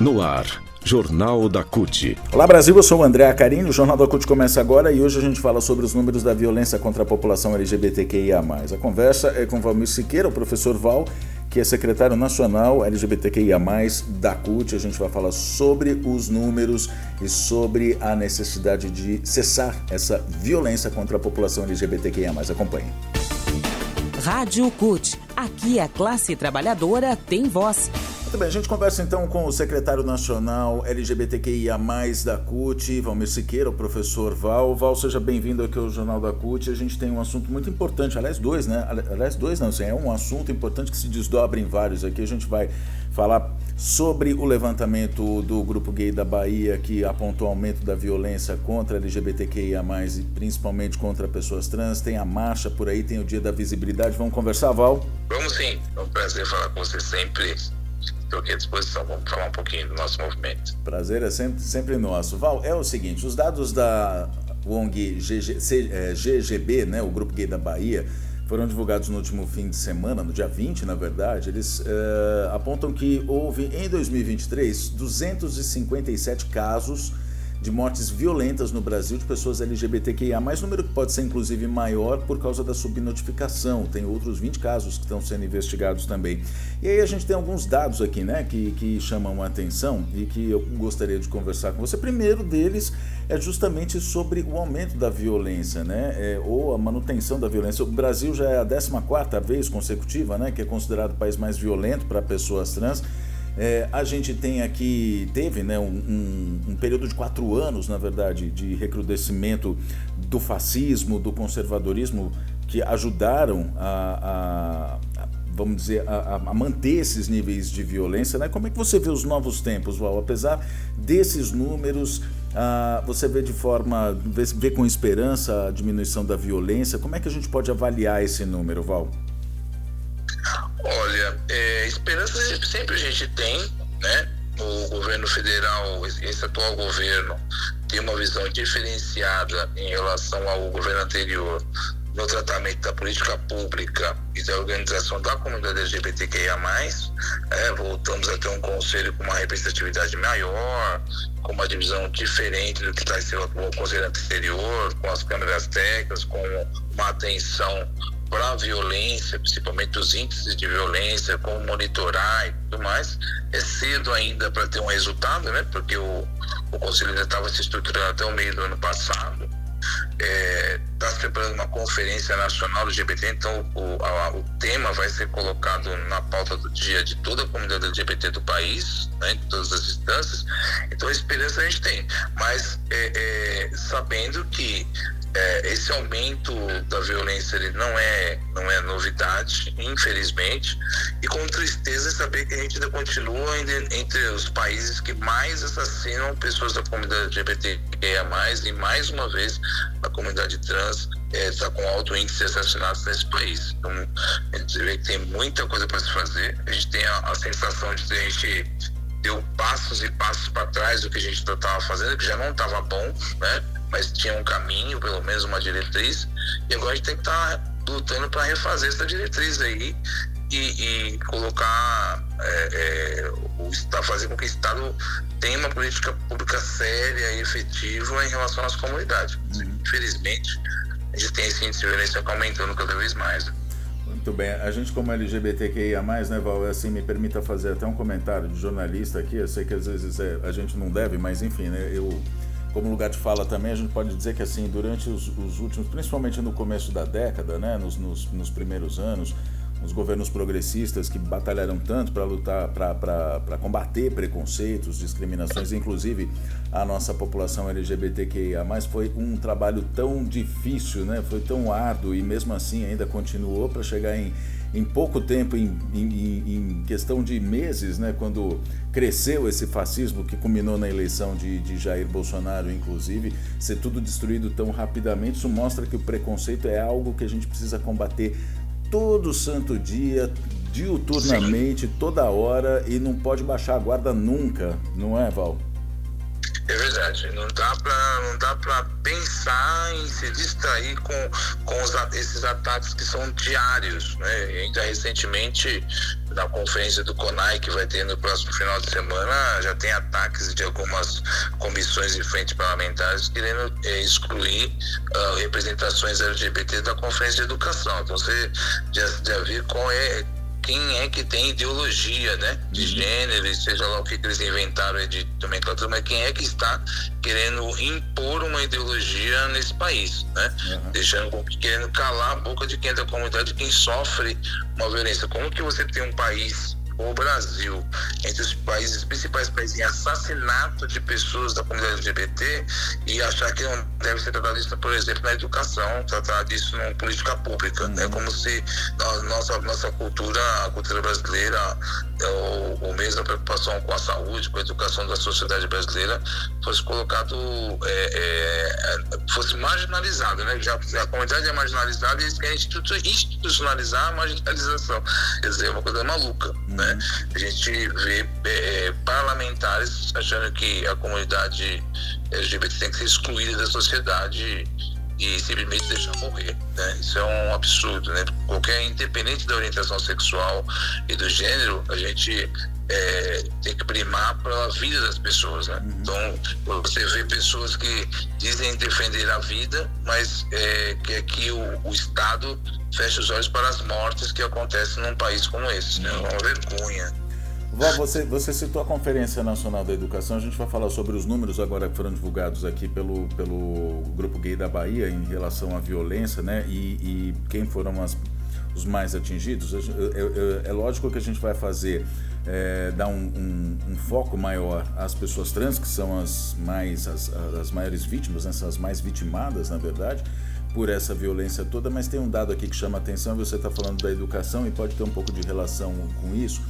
No ar, Jornal da CUT. Olá Brasil, eu sou o André Acarini, o Jornal da CUT começa agora e hoje a gente fala sobre os números da violência contra a população LGBTQIA+. A conversa é com Valmir Siqueira, o professor Val, que é secretário nacional LGBTQIA+, da CUT. A gente vai falar sobre os números e sobre a necessidade de cessar essa violência contra a população LGBTQIA+. Acompanhe. Rádio CUT. Aqui a classe trabalhadora tem voz. Muito bem, a gente conversa então com o secretário nacional LGBTQIA, da CUT, Valmir Siqueira, o professor Val. Val, seja bem-vindo aqui ao Jornal da CUT. A gente tem um assunto muito importante, aliás, dois, né? Aliás, dois não, é um assunto importante que se desdobra em vários aqui. A gente vai falar sobre o levantamento do Grupo Gay da Bahia, que apontou aumento da violência contra LGBTQIA, e principalmente contra pessoas trans. Tem a marcha por aí, tem o Dia da Visibilidade. Vamos conversar, Val? Vamos sim. É um prazer falar com você sempre Estou aqui à disposição. Vamos falar um pouquinho do nosso movimento. Prazer é sempre, sempre nosso. Val, é o seguinte: os dados da ONG GG, C, é, GGB, né, o Grupo Gay da Bahia, foram divulgados no último fim de semana, no dia 20, na verdade. Eles é, apontam que houve em 2023 257 casos de mortes violentas no Brasil de pessoas LGBTQIA, mais número que pode ser inclusive maior por causa da subnotificação. Tem outros 20 casos que estão sendo investigados também. E aí a gente tem alguns dados aqui, né, que, que chamam a atenção e que eu gostaria de conversar com você. Primeiro deles é justamente sobre o aumento da violência, né, é, ou a manutenção da violência. O Brasil já é a 14ª vez consecutiva, né, que é considerado o país mais violento para pessoas trans. É, a gente tem aqui, teve né, um, um, um, período de quatro anos, na verdade, de recrudescimento do fascismo, do conservadorismo, que ajudaram a, a, a vamos dizer, a, a, manter esses níveis de violência. Né? Como é que você vê os novos tempos, Val? Apesar desses números, ah, você vê de forma, vê, vê com esperança a diminuição da violência. Como é que a gente pode avaliar esse número, Val? Esperança sempre a gente tem, né? O governo federal, esse atual governo, tem uma visão diferenciada em relação ao governo anterior no tratamento da política pública e da organização da comunidade LGBTQIA+, é, voltamos a ter um conselho com uma representatividade maior, com uma divisão diferente do que está sendo o conselho anterior, com as câmeras técnicas, com uma atenção para a violência, principalmente os índices de violência, como monitorar e tudo mais. É cedo ainda para ter um resultado, né? Porque o, o Conselho ainda estava se estruturando até o meio do ano passado. Está é, tá se preparando uma conferência nacional do LGBT, então o, a, o tema vai ser colocado na pauta do dia de toda a comunidade LGBT do país, né, em todas as instâncias. Então a esperança a gente tem, mas é, é, sabendo que é, esse aumento da violência ele não é não é novidade, infelizmente, e com tristeza saber que a gente ainda continua entre os países que mais assassinam pessoas da comunidade LGBTQIA+, e mais uma vez a comunidade trans está é, com alto índice de assassinatos nesse país. Então, a gente vê que tem muita coisa para se fazer. A gente tem a, a sensação de que a gente deu passos e passos para trás do que a gente estava fazendo, que já não estava bom, né? Mas tinha um caminho, pelo menos uma diretriz, e agora a gente tem que estar tá lutando para refazer essa diretriz aí e, e colocar, é, é, o, fazer com que o Estado tenha uma política pública séria e efetiva em relação às comunidades. Uhum. Infelizmente, a gente tem esse índice de violência aumentando cada vez mais. Né? Muito bem. A gente, como LGBTQIA, né, Val, assim, me permita fazer até um comentário de jornalista aqui. Eu sei que às vezes é, a gente não deve, mas enfim, né, eu como lugar de fala também, a gente pode dizer que assim, durante os, os últimos, principalmente no começo da década, né, nos, nos, nos primeiros anos, os governos progressistas que batalharam tanto para lutar, para combater preconceitos, discriminações, inclusive a nossa população LGBTQIA, foi um trabalho tão difícil, né? foi tão árduo e mesmo assim ainda continuou para chegar em em pouco tempo, em, em, em, questão de meses, né, quando cresceu esse fascismo que culminou na eleição de, de Jair Bolsonaro, inclusive, ser tudo destruído tão rapidamente, isso mostra que o preconceito é algo que a gente precisa combater todo santo dia, diuturnamente, toda hora e não pode baixar a guarda nunca, não é, Val? É verdade. Não dá para não dá para pensar em se distrair com, com os, esses ataques que são diários, né? Ainda recentemente na conferência do CONAI que vai ter no próximo final de semana já tem ataques de algumas comissões e frentes parlamentares querendo é, excluir uh, representações LGBT da conferência de educação. Então você já, já vê qual é quem é que tem ideologia, né? De uhum. gênero, seja lá o que eles inventaram de nomenclatura, mas quem é que está querendo impor uma ideologia nesse país, né? Uhum. Deixando, querendo calar a boca de quem é da comunidade, quem sofre uma violência. Como que você tem um país o Brasil, entre os países, principais países em assassinato de pessoas da comunidade LGBT e achar que não deve ser tratado isso, por exemplo, na educação, tratar disso numa política pública. Uhum. É como se nossa, nossa cultura, a cultura brasileira, ou, ou mesmo a preocupação com a saúde, com a educação da sociedade brasileira, fosse colocado, é, é, fosse marginalizado, né? Já, a comunidade é marginalizada e eles querem institucionalizar a marginalização. Quer dizer, é uma coisa maluca, né? Né? A gente vê é, parlamentares achando que a comunidade LGBT tem que ser excluída da sociedade e simplesmente deixar morrer. Né? Isso é um absurdo. Né? Qualquer, independente da orientação sexual e do gênero, a gente é, tem que primar pela vida das pessoas. Né? Uhum. Então, você vê pessoas que dizem defender a vida, mas é, que aqui o, o Estado fecha os olhos para as mortes que acontecem num país como esse. Né? É uma vergonha. Você, você citou a Conferência Nacional da Educação, a gente vai falar sobre os números agora que foram divulgados aqui pelo, pelo Grupo Gay da Bahia em relação à violência, né? E, e quem foram as, os mais atingidos. É, é, é, lógico que a gente vai fazer, é, dar um, um, um, foco maior às pessoas trans, que são as, mais, as, as maiores vítimas, né? as mais vitimadas, na verdade por essa violência toda, mas tem um dado aqui que chama atenção, você está falando da educação e pode ter um pouco de relação com isso.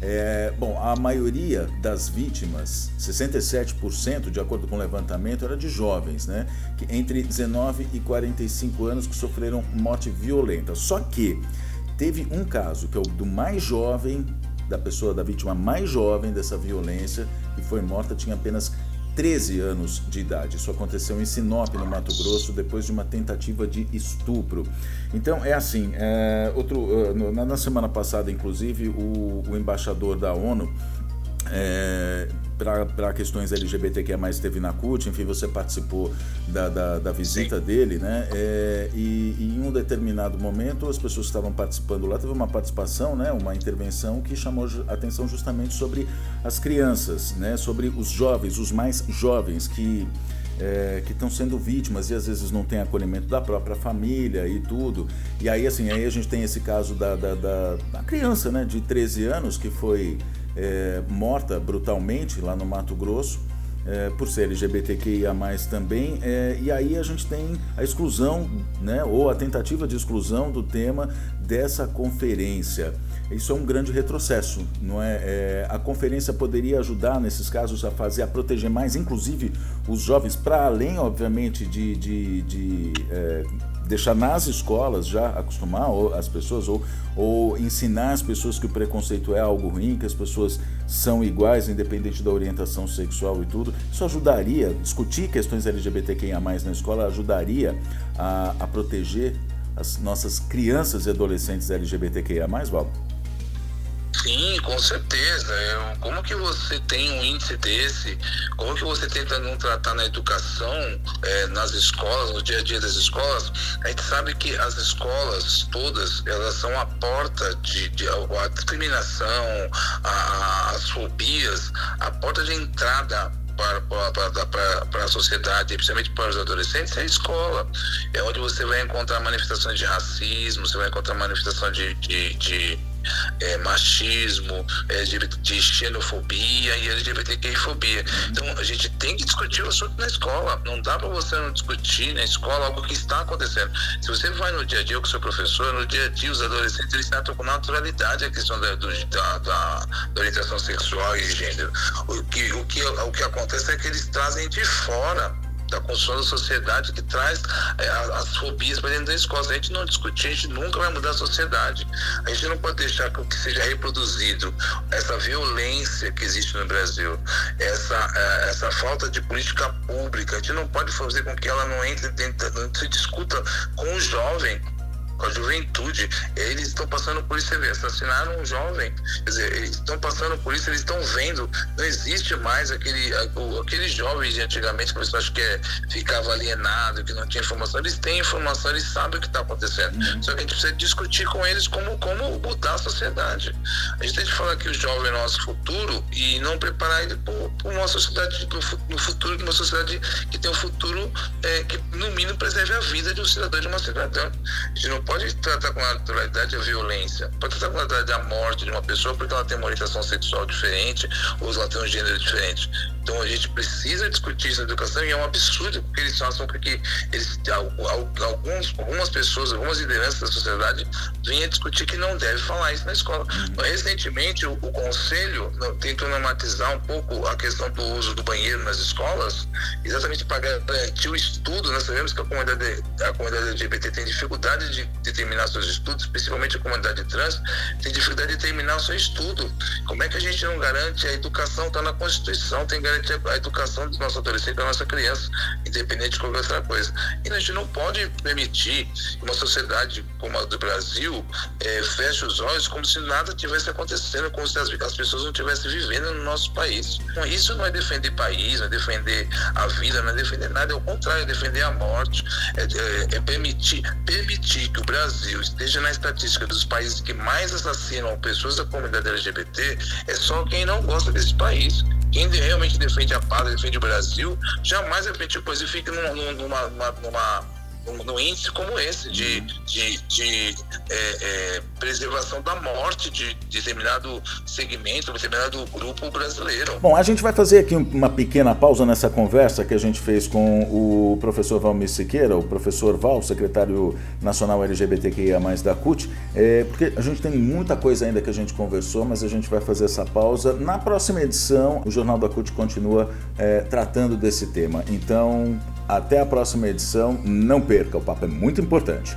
É, bom, a maioria das vítimas, 67%, de acordo com o levantamento, era de jovens, né? Que, entre 19 e 45 anos que sofreram morte violenta. Só que teve um caso, que é o do mais jovem, da pessoa, da vítima mais jovem dessa violência, que foi morta, tinha apenas 13 anos de idade. Isso aconteceu em Sinop, no Mato Grosso, depois de uma tentativa de estupro. Então, é assim: é, outro, na, na, semana passada, inclusive, o, o embaixador da ONU é, para questões LGBTQIA+, esteve na CUT, enfim, você participou da, da, da visita Sim. dele, né? É, e, e, em um determinado momento, as pessoas que estavam participando lá, teve uma participação, né? Uma intervenção que chamou atenção justamente sobre as crianças, né? Sobre os jovens, os mais jovens que... É, que estão sendo vítimas e às vezes não tem acolhimento da própria família e tudo. E aí, assim, aí a gente tem esse caso da, da, da, da criança, né, de 13 anos, que foi é, morta brutalmente lá no Mato Grosso. É, por ser LGBTQIA também, é, e aí a gente tem a exclusão, né, ou a tentativa de exclusão do tema dessa conferência. Isso é um grande retrocesso, não é? é a conferência poderia ajudar nesses casos a fazer, a proteger mais, inclusive os jovens, para além, obviamente, de, de, de é, deixar nas escolas já acostumar as pessoas ou, ou ensinar as pessoas que o preconceito é algo ruim, que as pessoas são iguais, independente da orientação sexual e tudo. Isso ajudaria, discutir questões LGBTQIA na escola ajudaria a, a proteger as nossas crianças e adolescentes LGBTQIA, Val? Sim, com certeza. Eu, como que você tem um índice desse? Como que você tenta não tratar na educação, é, nas escolas, no dia a dia das escolas? A gente sabe que as escolas todas, elas são a porta de, de a discriminação, a, as fobias, a porta de entrada para, para, para, para, a sociedade, principalmente para os adolescentes, é a escola. É onde você vai encontrar manifestações de racismo, você vai encontrar manifestações de, de, de é, machismo, é, de, de, xenofobia e LGBTQI-fobia. Então a gente tem que discutir o assunto na escola. Não dá para você não discutir na escola algo que está acontecendo. Se você vai no dia a dia com o seu professor, no dia a dia os adolescentes eles tratam com naturalidade a questão da, do, da, da orientação sexual e gênero. O que, o, que, o que acontece é que eles trazem de fora da construção da sociedade que traz é, as fobias para dentro da escola. Se a gente não discutir, a gente nunca vai mudar a sociedade. A gente não pode deixar que seja reproduzido essa violência que existe no Brasil, essa, é, essa falta de política pública. A gente não pode fazer com que ela não entre não se discuta com o jovem com a juventude. Eles estão passando por isso, você vê, assassinaram um jovem. Quer dizer, eles estão passando por isso, eles estão vendo. Não existe mais aquele, aquele jovem de antigamente que você acha que é, ficava alienado, que não tinha informação. Eles têm informação, eles sabem o que está acontecendo. Uhum. Só que a gente precisa discutir com eles como, como mudar a sociedade. A gente tem que falar que o jovem é nosso futuro e não preparar ele para uma sociedade, no futuro, uma sociedade que tem um futuro é, que, no mínimo, preserve a vida de um cidadão de uma cidadã. A gente não pode tratar com naturalidade a violência, pode tratar com naturalidade a morte de uma pessoa porque ela tem uma orientação sexual diferente ou ela tem um gênero diferente. Então a gente precisa discutir isso na educação e é um absurdo porque eles acham que eles, alguns, algumas pessoas, algumas lideranças da sociedade vêm discutir que não deve falar isso na escola. Uhum. Recentemente o, o conselho tentou normatizar um pouco a questão do uso do banheiro nas escolas, exatamente para garantir o estudo. Nós sabemos que a comunidade, a comunidade LGBT tem dificuldade de de terminar seus estudos, principalmente a comunidade trans, tem dificuldade de terminar o seu estudo. Como é que a gente não garante a educação? Está na Constituição, tem que garantir a educação do nosso adolescente, da nossa criança, independente de qualquer outra coisa. E a gente não pode permitir que uma sociedade como a do Brasil é, feche os olhos como se nada tivesse acontecendo, como se as, as pessoas não estivessem vivendo no nosso país. Então, isso não é defender país, não é defender a vida, não é defender nada, é o contrário, é defender a morte, é, é, é permitir, permitir que o Brasil esteja na estatística dos países que mais assassinam pessoas da comunidade LGBT é só quem não gosta desse país. Quem realmente defende a paz, defende o Brasil, jamais defende coisa e fica numa, numa, numa, numa num índice como esse de, de, de é, é, preservação da morte de determinado segmento, determinado grupo brasileiro. Bom, a gente vai fazer aqui uma pequena pausa nessa conversa que a gente fez com o professor Valmir Siqueira, o professor Val, secretário nacional LGBTQIA+, da CUT, é, porque a gente tem muita coisa ainda que a gente conversou, mas a gente vai fazer essa pausa. Na próxima edição, o Jornal da CUT continua é, tratando desse tema. Então, até a próxima edição. Não perca, o papo é muito importante.